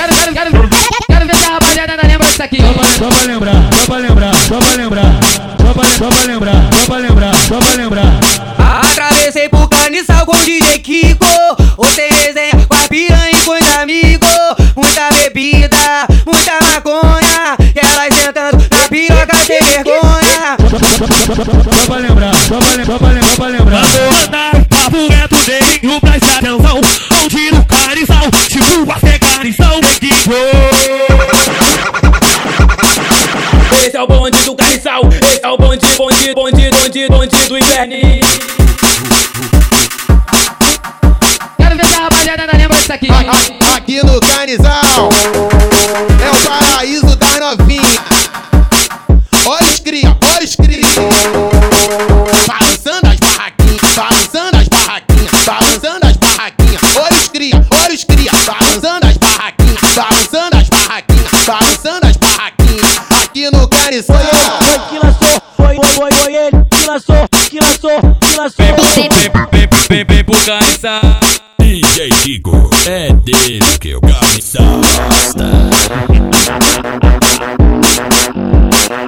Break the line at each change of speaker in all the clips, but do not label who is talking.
quero, quero, quero, quero ver se a rapaziada ainda lembra disso aqui.
Só pra lembrar, só pra lembrar, só pra lembrar, só pra, só pra lembrar, só pra lembrar, só pra lembrar.
Atravessei por carniçal com o DJ Kiko Você resenha com a piranha e com os amigos Muita bebida, muita maconha E elas sentando na piroca sem vergonha
Só pra lembrar, só pra lembrar, só pra lembrar, só pra lembrar.
Mandar papo reto dele, o é o bonde do carniçal Esse é o bonde, bonde, bonde, bonde, bonde do inferno
Quero ver se a rapaziada ainda lembra disso aqui.
A- Aqui no Canizal é o paraíso das novinhas. Olha os cria, olha os cria. Balançando as barraquinhas, balançando as barraquinhas, balançando as barraquinhas. Olha os cria, olha os cria. Balançando as No Canizal.
Foi que lançou, foi, foi, foi, foi ele que lançou, que lançou, que lançou.
Vem, vem, vem, vem pro carniçal DJ Kiko, é dele que o carniçal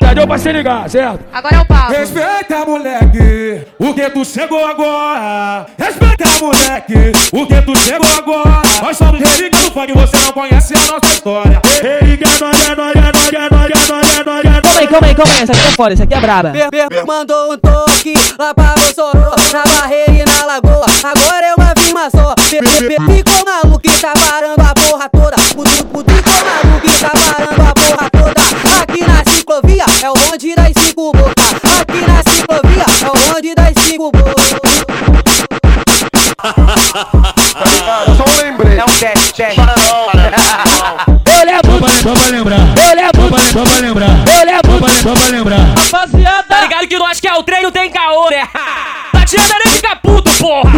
Já deu pra se ligar, certo?
Agora é o papo.
Respeita, moleque, o que tu chegou agora. Respeita, moleque, o que tu chegou agora. Nós somos relíquia do funk, você não conhece a nossa história. Relíquia, nós é, nós é, nós é, nós é, nós
aí, calma aí, calma aí, essa aqui é foda, essa aqui é braba.
Mandou um toque lá pra Mossoró Na barreira e na lagoa. Agora é uma firma só. Ficou maluco e tá parando a porra toda. Ficou maluco e tá parando a porra toda. Aqui na ciclovia é o bonde das cinco bocas. Aqui na ciclovia é o bonde das cinco bocas.
Só lembrete.
É um teste, teste.
Eu levo,
Só pra lembrar, só
levo,
pra, só pra lembrar, só
levo.
pra, só pra lembrar.
Tá
Rapaziada,
ligado que nós que é o treino tem caô, né? Tá tirando nem fica puto, porra!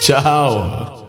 Tchau.